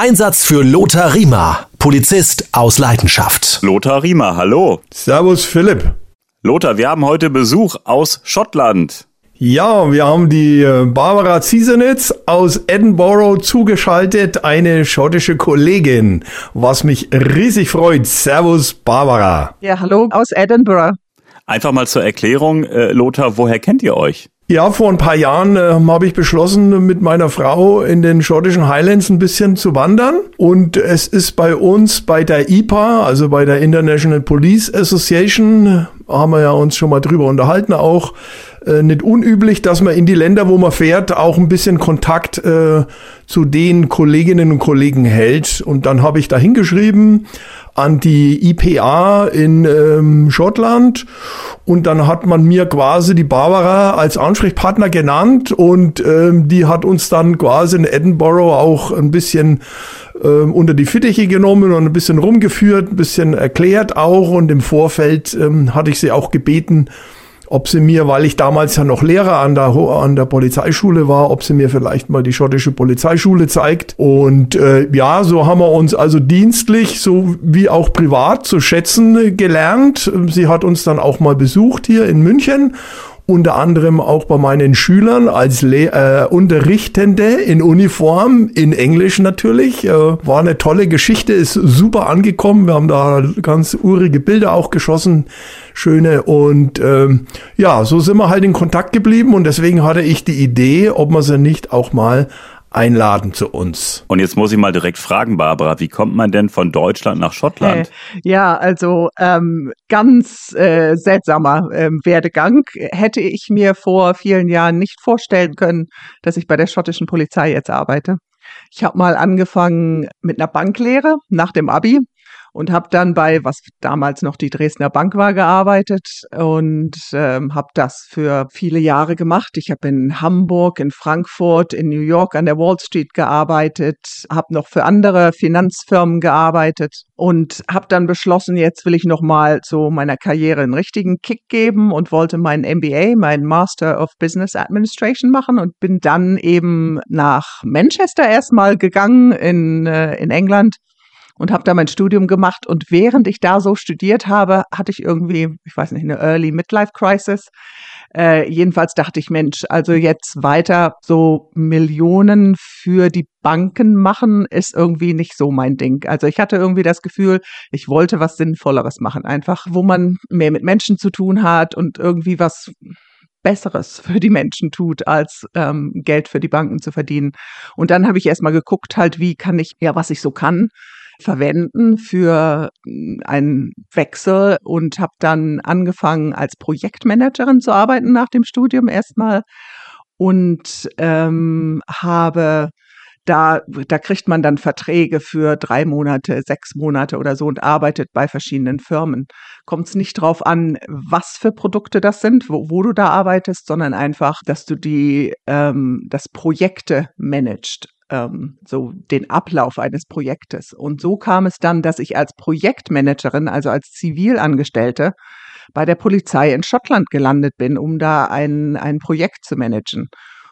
Einsatz für Lothar Riemer, Polizist aus Leidenschaft. Lothar Riemer, hallo. Servus Philipp. Lothar, wir haben heute Besuch aus Schottland. Ja, wir haben die äh, Barbara Ziesenitz aus Edinburgh zugeschaltet, eine schottische Kollegin, was mich riesig freut. Servus Barbara. Ja, hallo aus Edinburgh. Einfach mal zur Erklärung, äh, Lothar, woher kennt ihr euch? Ja, vor ein paar Jahren äh, habe ich beschlossen, mit meiner Frau in den schottischen Highlands ein bisschen zu wandern. Und es ist bei uns bei der IPA, also bei der International Police Association, haben wir ja uns schon mal drüber unterhalten, auch äh, nicht unüblich, dass man in die Länder, wo man fährt, auch ein bisschen Kontakt äh, zu den Kolleginnen und Kollegen hält. Und dann habe ich da hingeschrieben, an die IPA in ähm, Schottland. Und dann hat man mir quasi die Barbara als Ansprechpartner genannt. Und ähm, die hat uns dann quasi in Edinburgh auch ein bisschen ähm, unter die Fittiche genommen und ein bisschen rumgeführt, ein bisschen erklärt auch. Und im Vorfeld ähm, hatte ich sie auch gebeten, ob sie mir, weil ich damals ja noch Lehrer an der, an der Polizeischule war, ob sie mir vielleicht mal die schottische Polizeischule zeigt. Und äh, ja, so haben wir uns also dienstlich so wie auch privat zu schätzen gelernt. Sie hat uns dann auch mal besucht hier in München unter anderem auch bei meinen Schülern als Le äh, Unterrichtende in Uniform, in Englisch natürlich. Äh, war eine tolle Geschichte, ist super angekommen. Wir haben da ganz urige Bilder auch geschossen, schöne. Und ähm, ja, so sind wir halt in Kontakt geblieben und deswegen hatte ich die Idee, ob man sie nicht auch mal einladen zu uns. Und jetzt muss ich mal direkt fragen, Barbara, wie kommt man denn von Deutschland nach Schottland? Äh, ja, also ähm, ganz äh, seltsamer äh, Werdegang. Hätte ich mir vor vielen Jahren nicht vorstellen können, dass ich bei der schottischen Polizei jetzt arbeite. Ich habe mal angefangen mit einer Banklehre nach dem Abi und habe dann bei, was damals noch die Dresdner Bank war, gearbeitet und ähm, habe das für viele Jahre gemacht. Ich habe in Hamburg, in Frankfurt, in New York an der Wall Street gearbeitet, habe noch für andere Finanzfirmen gearbeitet und habe dann beschlossen, jetzt will ich noch mal so meiner Karriere einen richtigen Kick geben und wollte meinen MBA, meinen Master of Business Administration machen und bin dann eben nach Manchester erstmal gegangen in, äh, in England und habe da mein Studium gemacht. Und während ich da so studiert habe, hatte ich irgendwie, ich weiß nicht, eine Early Midlife Crisis. Äh, jedenfalls dachte ich, Mensch, also jetzt weiter so Millionen für die Banken machen, ist irgendwie nicht so mein Ding. Also ich hatte irgendwie das Gefühl, ich wollte was Sinnvolleres machen, einfach, wo man mehr mit Menschen zu tun hat und irgendwie was Besseres für die Menschen tut, als ähm, Geld für die Banken zu verdienen. Und dann habe ich erstmal geguckt, halt, wie kann ich, ja, was ich so kann, verwenden für hm, einen Wechsel und habe dann angefangen als Projektmanagerin zu arbeiten nach dem Studium erstmal und ähm, habe da, da kriegt man dann Verträge für drei Monate, sechs Monate oder so und arbeitet bei verschiedenen Firmen. Kommt es nicht drauf an, was für Produkte das sind, wo, wo du da arbeitest, sondern einfach, dass du die, ähm, das Projekte managst ähm, so den Ablauf eines Projektes. Und so kam es dann, dass ich als Projektmanagerin, also als Zivilangestellte, bei der Polizei in Schottland gelandet bin, um da ein, ein Projekt zu managen.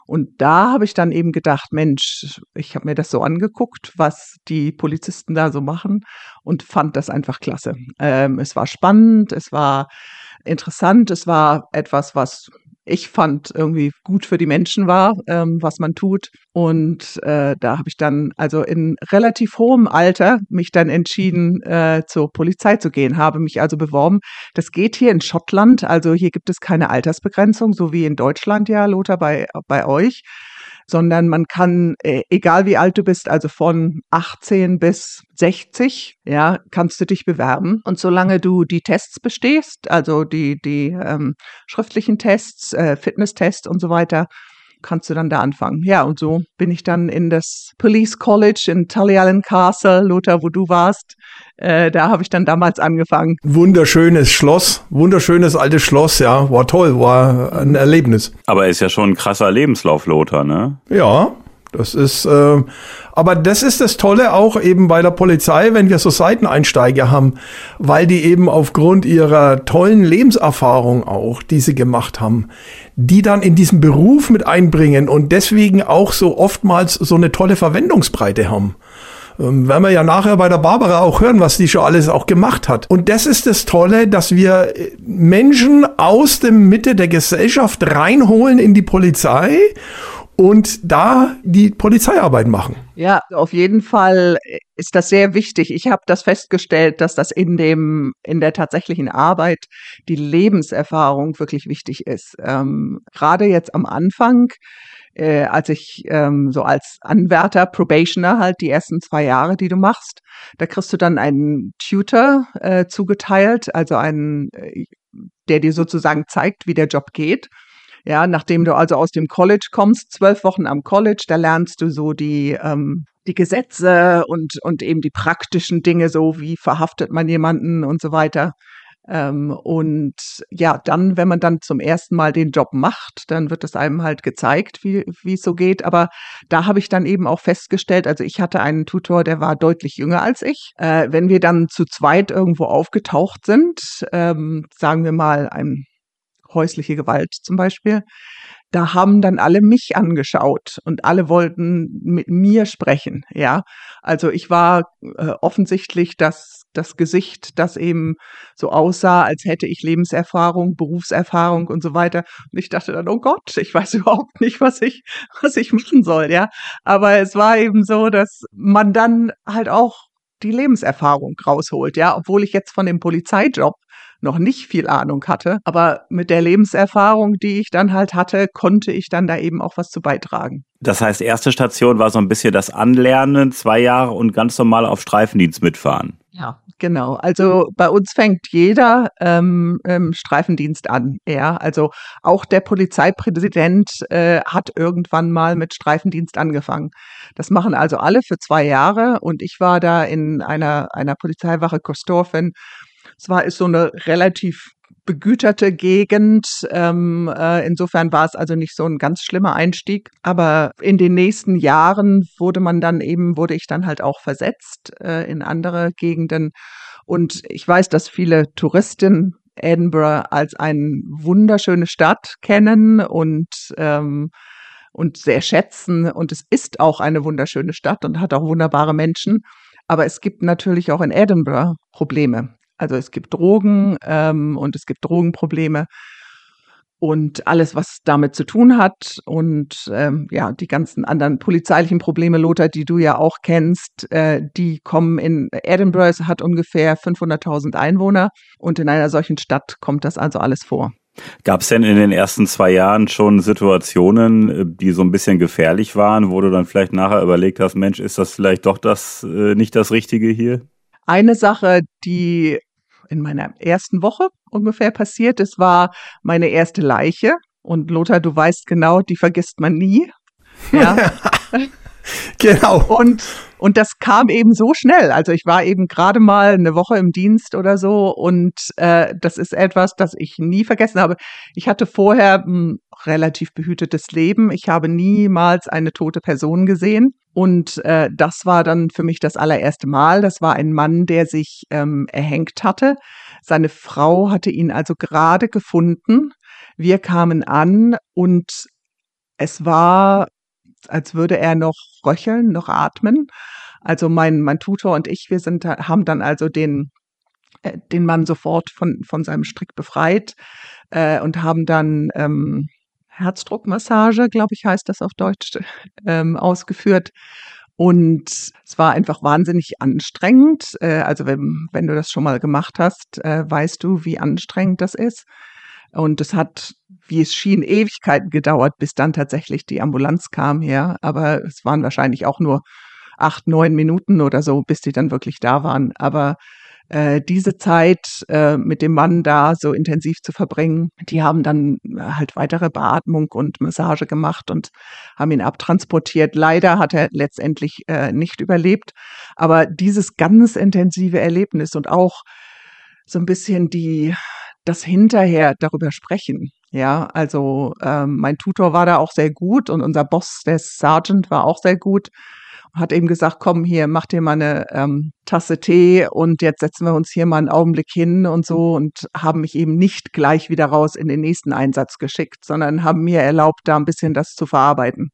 Und da habe ich dann eben gedacht, Mensch, ich habe mir das so angeguckt, was die Polizisten da so machen und fand das einfach klasse. Ähm, es war spannend, es war interessant, es war etwas, was ich fand irgendwie gut für die Menschen war, ähm, was man tut. Und äh, da habe ich dann also in relativ hohem Alter mich dann entschieden, äh, zur Polizei zu gehen, habe mich also beworben. Das geht hier in Schottland, also hier gibt es keine Altersbegrenzung, so wie in Deutschland ja, Lothar, bei, bei euch sondern man kann, äh, egal wie alt du bist, also von 18 bis 60, ja, kannst du dich bewerben. Und solange du die Tests bestehst, also die, die ähm, schriftlichen Tests, äh, Fitnesstests und so weiter, kannst du dann da anfangen. Ja, und so bin ich dann in das Police College in Tullyallen Castle, Lothar, wo du warst. Äh, da habe ich dann damals angefangen. Wunderschönes Schloss, wunderschönes altes Schloss, ja, war toll, war ein Erlebnis. Aber ist ja schon ein krasser Lebenslauf, Lothar, ne? Ja, das ist, äh, aber das ist das Tolle auch eben bei der Polizei, wenn wir so Seiteneinsteiger haben, weil die eben aufgrund ihrer tollen Lebenserfahrung auch, die sie gemacht haben, die dann in diesen Beruf mit einbringen und deswegen auch so oftmals so eine tolle Verwendungsbreite haben. Ähm, werden wir ja nachher bei der Barbara auch hören, was die schon alles auch gemacht hat. Und das ist das Tolle, dass wir äh, Menschen aus der Mitte der Gesellschaft reinholen in die Polizei und da die Polizeiarbeit machen. Ja, auf jeden Fall ist das sehr wichtig. Ich habe das festgestellt, dass das in dem in der tatsächlichen Arbeit die Lebenserfahrung wirklich wichtig ist. Ähm, Gerade jetzt am Anfang, äh, als ich ähm, so als Anwärter, Probationer halt die ersten zwei Jahre, die du machst, da kriegst du dann einen Tutor äh, zugeteilt, also einen, äh, der dir sozusagen zeigt, wie der Job geht. Ja, nachdem du also aus dem College kommst, zwölf Wochen am College, da lernst du so die, ähm, die Gesetze und, und eben die praktischen Dinge, so wie verhaftet man jemanden und so weiter. Ähm, und ja, dann, wenn man dann zum ersten Mal den Job macht, dann wird es einem halt gezeigt, wie wie es so geht. Aber da habe ich dann eben auch festgestellt, also ich hatte einen Tutor, der war deutlich jünger als ich. Äh, wenn wir dann zu zweit irgendwo aufgetaucht sind, ähm, sagen wir mal ein häusliche Gewalt zum Beispiel, da haben dann alle mich angeschaut und alle wollten mit mir sprechen, ja. Also ich war äh, offensichtlich das, das Gesicht, das eben so aussah, als hätte ich Lebenserfahrung, Berufserfahrung und so weiter. Und ich dachte dann, oh Gott, ich weiß überhaupt nicht, was ich, was ich machen soll, ja. Aber es war eben so, dass man dann halt auch die Lebenserfahrung rausholt, ja, obwohl ich jetzt von dem Polizeijob noch nicht viel Ahnung hatte. Aber mit der Lebenserfahrung, die ich dann halt hatte, konnte ich dann da eben auch was zu beitragen. Das heißt, erste Station war so ein bisschen das Anlernen, zwei Jahre und ganz normal auf Streifendienst mitfahren. Ja, genau. Also bei uns fängt jeder ähm, ähm, Streifendienst an. Ja, also auch der Polizeipräsident äh, hat irgendwann mal mit Streifendienst angefangen. Das machen also alle für zwei Jahre und ich war da in einer einer Polizeiwache Kostorfen zwar ist so eine relativ begüterte Gegend. Ähm, äh, insofern war es also nicht so ein ganz schlimmer Einstieg. Aber in den nächsten Jahren wurde man dann eben, wurde ich dann halt auch versetzt äh, in andere Gegenden. Und ich weiß, dass viele Touristen Edinburgh als eine wunderschöne Stadt kennen und ähm, und sehr schätzen. Und es ist auch eine wunderschöne Stadt und hat auch wunderbare Menschen. Aber es gibt natürlich auch in Edinburgh Probleme. Also es gibt Drogen ähm, und es gibt Drogenprobleme und alles, was damit zu tun hat und ähm, ja, die ganzen anderen polizeilichen Probleme, Lothar, die du ja auch kennst, äh, die kommen in Edinburgh, hat ungefähr 500.000 Einwohner und in einer solchen Stadt kommt das also alles vor. Gab es denn in den ersten zwei Jahren schon Situationen, äh, die so ein bisschen gefährlich waren, wo du dann vielleicht nachher überlegt hast, Mensch, ist das vielleicht doch das äh, nicht das Richtige hier? Eine Sache, die in meiner ersten Woche ungefähr passiert. Es war meine erste Leiche. Und Lothar, du weißt genau, die vergisst man nie. Ja. genau. Und, und das kam eben so schnell. Also ich war eben gerade mal eine Woche im Dienst oder so und äh, das ist etwas, das ich nie vergessen habe. Ich hatte vorher ein relativ behütetes Leben. Ich habe niemals eine tote Person gesehen. Und äh, das war dann für mich das allererste Mal. Das war ein Mann, der sich ähm, erhängt hatte. Seine Frau hatte ihn also gerade gefunden. Wir kamen an und es war als würde er noch röcheln, noch atmen. Also mein, mein Tutor und ich, wir sind, haben dann also den, äh, den Mann sofort von, von seinem Strick befreit äh, und haben dann ähm, Herzdruckmassage, glaube ich, heißt das auf Deutsch, ähm, ausgeführt. Und es war einfach wahnsinnig anstrengend. Äh, also wenn, wenn du das schon mal gemacht hast, äh, weißt du, wie anstrengend das ist. Und es hat, wie es schien, Ewigkeiten gedauert, bis dann tatsächlich die Ambulanz kam her. Aber es waren wahrscheinlich auch nur acht, neun Minuten oder so, bis die dann wirklich da waren. Aber äh, diese Zeit äh, mit dem Mann da so intensiv zu verbringen, die haben dann äh, halt weitere Beatmung und Massage gemacht und haben ihn abtransportiert. Leider hat er letztendlich äh, nicht überlebt. Aber dieses ganz intensive Erlebnis und auch so ein bisschen die das hinterher darüber sprechen. Ja, also ähm, mein Tutor war da auch sehr gut und unser Boss, der Sergeant, war auch sehr gut. Hat eben gesagt, komm hier, mach dir mal eine ähm, Tasse Tee und jetzt setzen wir uns hier mal einen Augenblick hin und so und haben mich eben nicht gleich wieder raus in den nächsten Einsatz geschickt, sondern haben mir erlaubt, da ein bisschen das zu verarbeiten.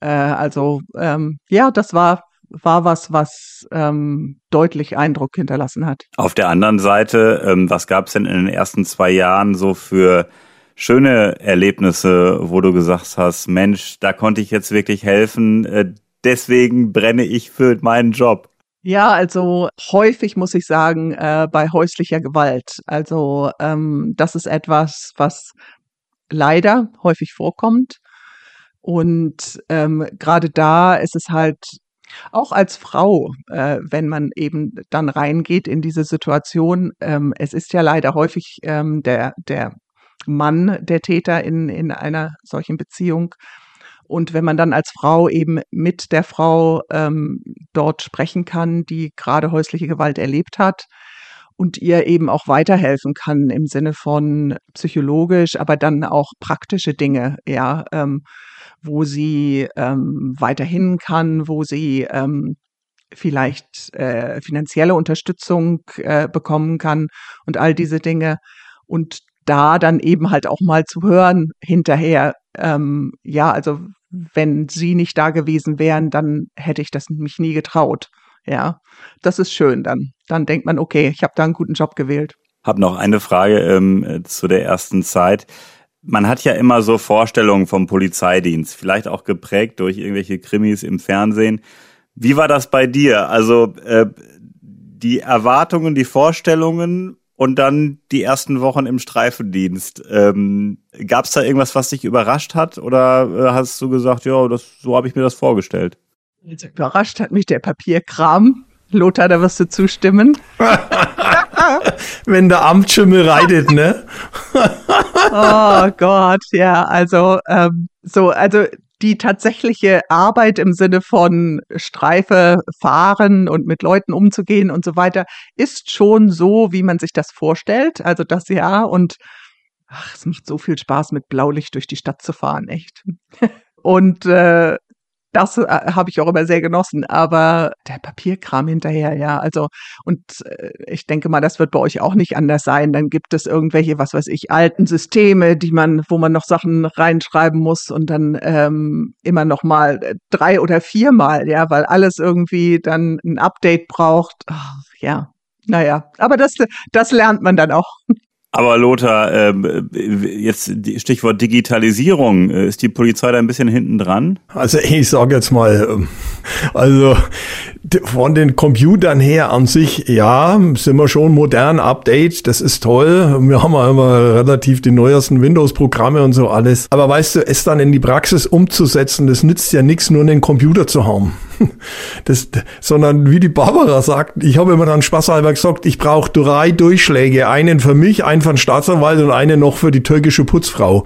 Äh, also ähm, ja, das war war was, was ähm, deutlich Eindruck hinterlassen hat. Auf der anderen Seite, ähm, was gab es denn in den ersten zwei Jahren so für schöne Erlebnisse, wo du gesagt hast, Mensch, da konnte ich jetzt wirklich helfen, äh, deswegen brenne ich für meinen Job? Ja, also häufig muss ich sagen, äh, bei häuslicher Gewalt. Also ähm, das ist etwas, was leider häufig vorkommt. Und ähm, gerade da ist es halt auch als Frau, äh, wenn man eben dann reingeht in diese Situation, ähm, es ist ja leider häufig ähm, der, der Mann der Täter in, in einer solchen Beziehung. Und wenn man dann als Frau eben mit der Frau ähm, dort sprechen kann, die gerade häusliche Gewalt erlebt hat und ihr eben auch weiterhelfen kann im Sinne von psychologisch, aber dann auch praktische Dinge, ja, ähm, wo sie ähm, weiterhin kann, wo sie ähm, vielleicht äh, finanzielle Unterstützung äh, bekommen kann und all diese Dinge. Und da dann eben halt auch mal zu hören hinterher, ähm, ja, also wenn sie nicht da gewesen wären, dann hätte ich das mich nie getraut. Ja, das ist schön dann. Dann denkt man, okay, ich habe da einen guten Job gewählt. Hab noch eine Frage ähm, zu der ersten Zeit. Man hat ja immer so Vorstellungen vom Polizeidienst, vielleicht auch geprägt durch irgendwelche Krimis im Fernsehen. Wie war das bei dir? Also äh, die Erwartungen, die Vorstellungen und dann die ersten Wochen im Streifendienst. Ähm, Gab es da irgendwas, was dich überrascht hat? Oder äh, hast du gesagt, ja, das, so habe ich mir das vorgestellt? Überrascht hat mich der Papierkram. Lothar, da wirst du zustimmen. Wenn der Amtsschimmel reitet, ne? oh Gott, ja, also ähm, so, also die tatsächliche Arbeit im Sinne von Streife fahren und mit Leuten umzugehen und so weiter ist schon so, wie man sich das vorstellt. Also das ja und ach, es macht so viel Spaß, mit Blaulicht durch die Stadt zu fahren, echt. Und äh, das äh, habe ich auch immer sehr genossen. Aber der Papierkram hinterher, ja, also und äh, ich denke mal, das wird bei euch auch nicht anders sein. Dann gibt es irgendwelche, was weiß ich, alten Systeme, die man, wo man noch Sachen reinschreiben muss und dann ähm, immer noch mal äh, drei oder viermal, ja, weil alles irgendwie dann ein Update braucht. Oh, ja, naja, aber das, das lernt man dann auch. Aber Lothar, äh, jetzt Stichwort Digitalisierung, äh, ist die Polizei da ein bisschen hinten dran? Also ich sage jetzt mal, ähm, also von den Computern her an sich, ja, sind wir schon modern, Update, das ist toll. Wir haben ja immer relativ die neuesten Windows-Programme und so alles. Aber weißt du, es dann in die Praxis umzusetzen, das nützt ja nichts, nur einen Computer zu haben. Das, sondern wie die Barbara sagt, ich habe immer dann spaßhalber gesagt, ich brauche drei Durchschläge, einen für mich, einen für den Staatsanwalt und einen noch für die türkische Putzfrau.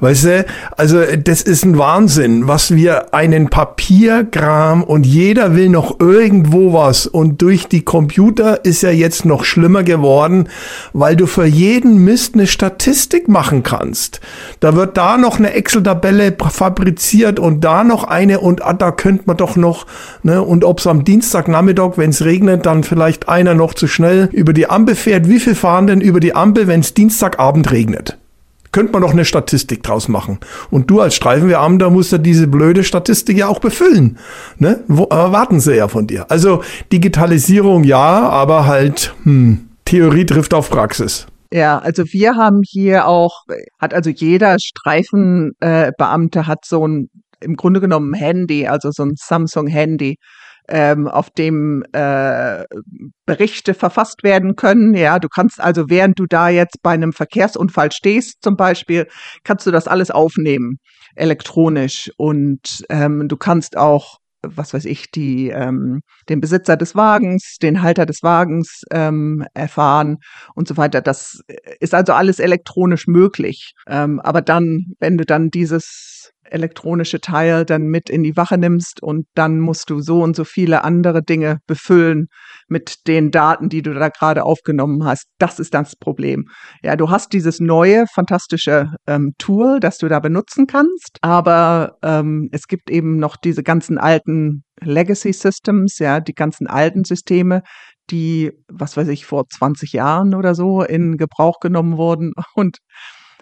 Weißt du, also das ist ein Wahnsinn, was wir einen Papierkram und jeder will noch irgendwo was und durch die Computer ist ja jetzt noch schlimmer geworden, weil du für jeden Mist eine Statistik machen kannst. Da wird da noch eine Excel-Tabelle fabriziert und da noch eine und ah, da könnte man doch noch Ne? Und ob es am Dienstagnachmittag, wenn es regnet, dann vielleicht einer noch zu schnell über die Ampel fährt. Wie viel fahren denn über die Ampel, wenn es Dienstagabend regnet? Könnte man doch eine Statistik draus machen. Und du als Streifenbeamter musst ja diese blöde Statistik ja auch befüllen. Ne? Wo, erwarten sie ja von dir. Also Digitalisierung ja, aber halt hm, Theorie trifft auf Praxis. Ja, also wir haben hier auch, hat also jeder Streifenbeamte äh, hat so ein im Grunde genommen Handy, also so ein Samsung-Handy, ähm, auf dem äh, Berichte verfasst werden können. Ja, du kannst also, während du da jetzt bei einem Verkehrsunfall stehst, zum Beispiel, kannst du das alles aufnehmen, elektronisch. Und ähm, du kannst auch was weiß ich, die, ähm, den Besitzer des Wagens, den Halter des Wagens ähm, erfahren und so weiter. Das ist also alles elektronisch möglich. Ähm, aber dann, wenn du dann dieses elektronische Teil dann mit in die Wache nimmst und dann musst du so und so viele andere Dinge befüllen mit den Daten, die du da gerade aufgenommen hast. Das ist das Problem. Ja, du hast dieses neue, fantastische ähm, Tool, das du da benutzen kannst, aber ähm, es gibt eben noch diese ganzen alten Legacy Systems, ja, die ganzen alten Systeme, die, was weiß ich, vor 20 Jahren oder so in Gebrauch genommen wurden und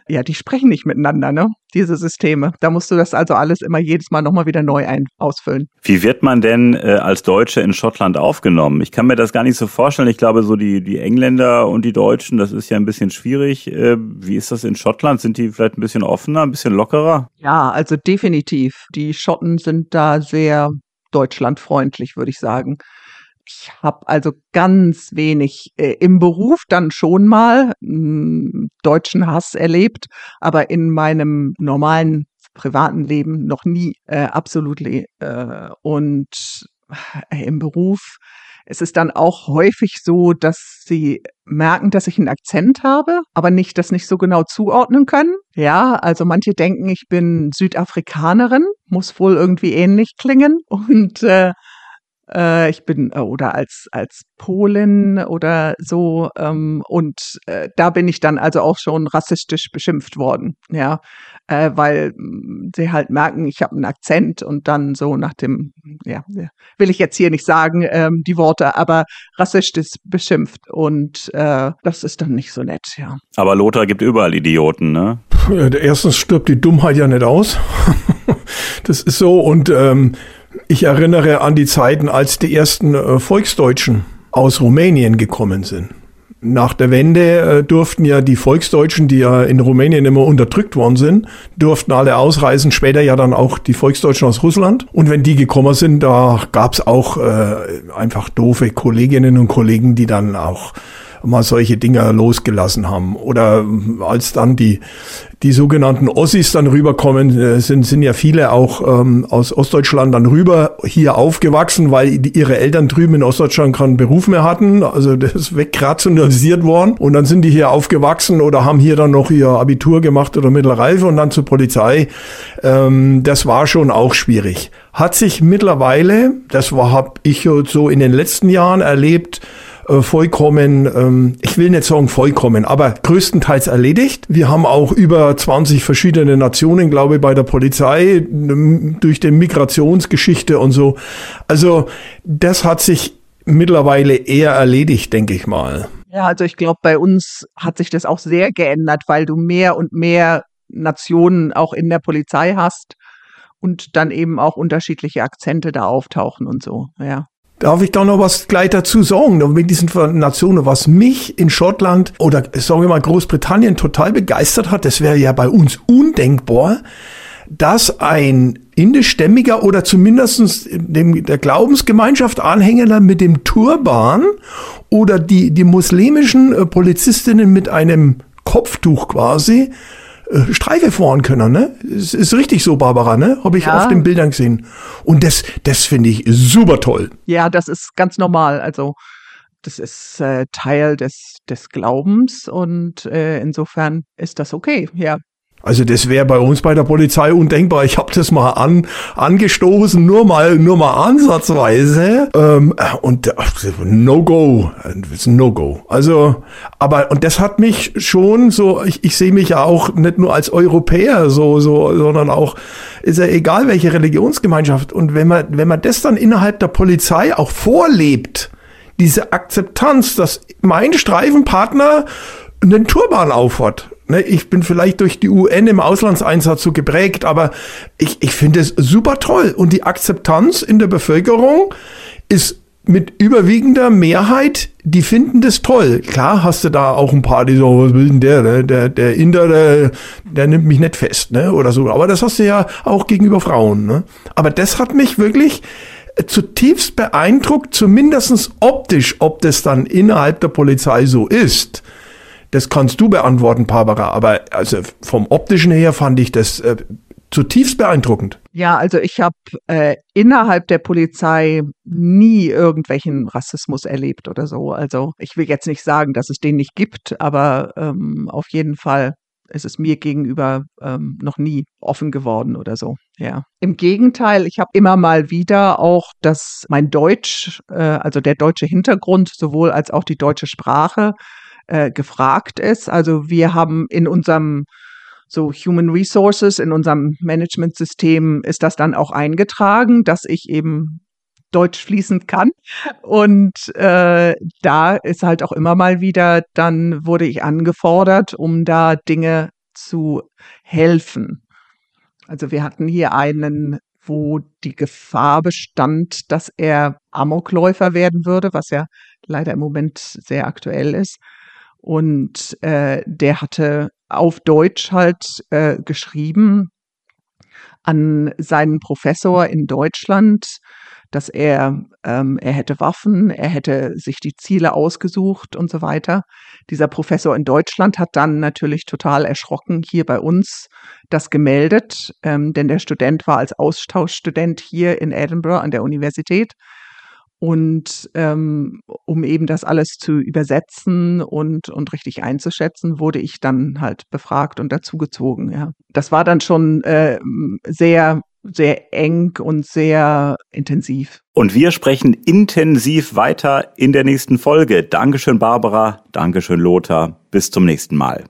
ja, die sprechen nicht miteinander, ne? Diese Systeme. Da musst du das also alles immer jedes Mal nochmal wieder neu ein ausfüllen. Wie wird man denn äh, als Deutsche in Schottland aufgenommen? Ich kann mir das gar nicht so vorstellen. Ich glaube, so die, die Engländer und die Deutschen, das ist ja ein bisschen schwierig. Äh, wie ist das in Schottland? Sind die vielleicht ein bisschen offener, ein bisschen lockerer? Ja, also definitiv. Die Schotten sind da sehr deutschlandfreundlich, würde ich sagen. Ich habe also ganz wenig äh, im Beruf dann schon mal mh, hm, deutschen Hass erlebt, aber in meinem normalen privaten Leben noch nie äh, absolut. Äh, und äh, im Beruf es ist dann auch häufig so, dass sie merken, dass ich einen Akzent habe, aber nicht das nicht so genau zuordnen können. Ja, also manche denken, ich bin Südafrikanerin, muss wohl irgendwie ähnlich klingen und äh, äh, ich bin äh, oder als als Polin oder so ähm, und äh, da bin ich dann also auch schon rassistisch beschimpft worden, ja, äh, weil mm, sie halt merken, ich habe einen Akzent und dann so nach dem, ja, will ich jetzt hier nicht sagen ähm, die Worte, aber rassistisch beschimpft und äh, das ist dann nicht so nett, ja. Aber Lothar gibt überall Idioten, ne? Erstens stirbt die Dummheit ja nicht aus. das ist so und ähm, ich erinnere an die Zeiten, als die ersten äh, Volksdeutschen aus Rumänien gekommen sind. Nach der Wende äh, durften ja die Volksdeutschen, die ja in Rumänien immer unterdrückt worden sind, durften alle ausreisen, später ja dann auch die Volksdeutschen aus Russland. Und wenn die gekommen sind, da gab's auch äh, einfach doofe Kolleginnen und Kollegen, die dann auch mal solche Dinger losgelassen haben. Oder als dann die, die sogenannten Ossis dann rüberkommen, äh, sind, sind ja viele auch ähm, aus Ostdeutschland dann rüber hier aufgewachsen, weil die, ihre Eltern drüben in Ostdeutschland keinen Beruf mehr hatten. Also das ist wegrationalisiert worden. Und dann sind die hier aufgewachsen oder haben hier dann noch ihr Abitur gemacht oder Mittelreife und dann zur Polizei. Ähm, das war schon auch schwierig. Hat sich mittlerweile, das habe ich so in den letzten Jahren erlebt, äh, vollkommen, ähm, ich will nicht sagen vollkommen, aber größtenteils erledigt. Wir haben auch über 20 verschiedene Nationen, glaube ich, bei der Polizei durch die Migrationsgeschichte und so. Also das hat sich mittlerweile eher erledigt, denke ich mal. Ja, also ich glaube, bei uns hat sich das auch sehr geändert, weil du mehr und mehr Nationen auch in der Polizei hast und dann eben auch unterschiedliche Akzente da auftauchen und so, ja. Darf ich da noch was gleich dazu sagen, mit diesen Nationen, was mich in Schottland oder sagen wir mal Großbritannien total begeistert hat, das wäre ja bei uns undenkbar, dass ein indischstämmiger oder zumindest dem, der Glaubensgemeinschaft Anhänger mit dem Turban oder die, die muslimischen äh, Polizistinnen mit einem Kopftuch quasi äh, Streife fahren können, ne? Ist, ist richtig so, Barbara, ne? Habe ich ja. auf den Bildern gesehen. Und das, das finde ich super toll. Ja, das ist ganz normal. Also das ist äh, Teil des, des Glaubens und äh, insofern ist das okay, ja. Also das wäre bei uns bei der Polizei undenkbar. Ich habe das mal an, angestoßen, nur mal, nur mal ansatzweise. Ähm, und no go, no go. Also, aber und das hat mich schon so. Ich, ich sehe mich ja auch nicht nur als Europäer so, so, sondern auch ist ja egal welche Religionsgemeinschaft. Und wenn man, wenn man das dann innerhalb der Polizei auch vorlebt, diese Akzeptanz, dass mein Streifenpartner einen Turban aufhat Ne, ich bin vielleicht durch die UN im Auslandseinsatz so geprägt, aber ich, ich finde es super toll. Und die Akzeptanz in der Bevölkerung ist mit überwiegender Mehrheit, die finden das toll. Klar hast du da auch ein paar, die so, was will denn der, ne? der, der Inder, der, der nimmt mich nicht fest, ne, oder so. Aber das hast du ja auch gegenüber Frauen, ne. Aber das hat mich wirklich zutiefst beeindruckt, zumindestens optisch, ob das dann innerhalb der Polizei so ist. Das kannst du beantworten, Barbara, aber also vom optischen her fand ich das äh, zutiefst beeindruckend. Ja, also ich habe äh, innerhalb der Polizei nie irgendwelchen Rassismus erlebt oder so. Also ich will jetzt nicht sagen, dass es den nicht gibt, aber ähm, auf jeden Fall ist es mir gegenüber ähm, noch nie offen geworden oder so. Ja. Im Gegenteil, ich habe immer mal wieder auch, dass mein Deutsch, äh, also der deutsche Hintergrund, sowohl als auch die deutsche Sprache äh, gefragt ist. Also wir haben in unserem so Human Resources, in unserem Management-System ist das dann auch eingetragen, dass ich eben Deutsch fließend kann. Und äh, da ist halt auch immer mal wieder, dann wurde ich angefordert, um da Dinge zu helfen. Also wir hatten hier einen, wo die Gefahr bestand, dass er Amokläufer werden würde, was ja leider im Moment sehr aktuell ist. Und äh, der hatte auf Deutsch halt äh, geschrieben an seinen Professor in Deutschland, dass er, ähm, er hätte Waffen, er hätte sich die Ziele ausgesucht und so weiter. Dieser Professor in Deutschland hat dann natürlich total erschrocken hier bei uns das gemeldet, ähm, denn der Student war als Austauschstudent hier in Edinburgh an der Universität und ähm, um eben das alles zu übersetzen und, und richtig einzuschätzen, wurde ich dann halt befragt und dazugezogen. Ja. Das war dann schon äh, sehr, sehr eng und sehr intensiv. Und wir sprechen intensiv weiter in der nächsten Folge. Dankeschön, Barbara. Dankeschön, Lothar. Bis zum nächsten Mal.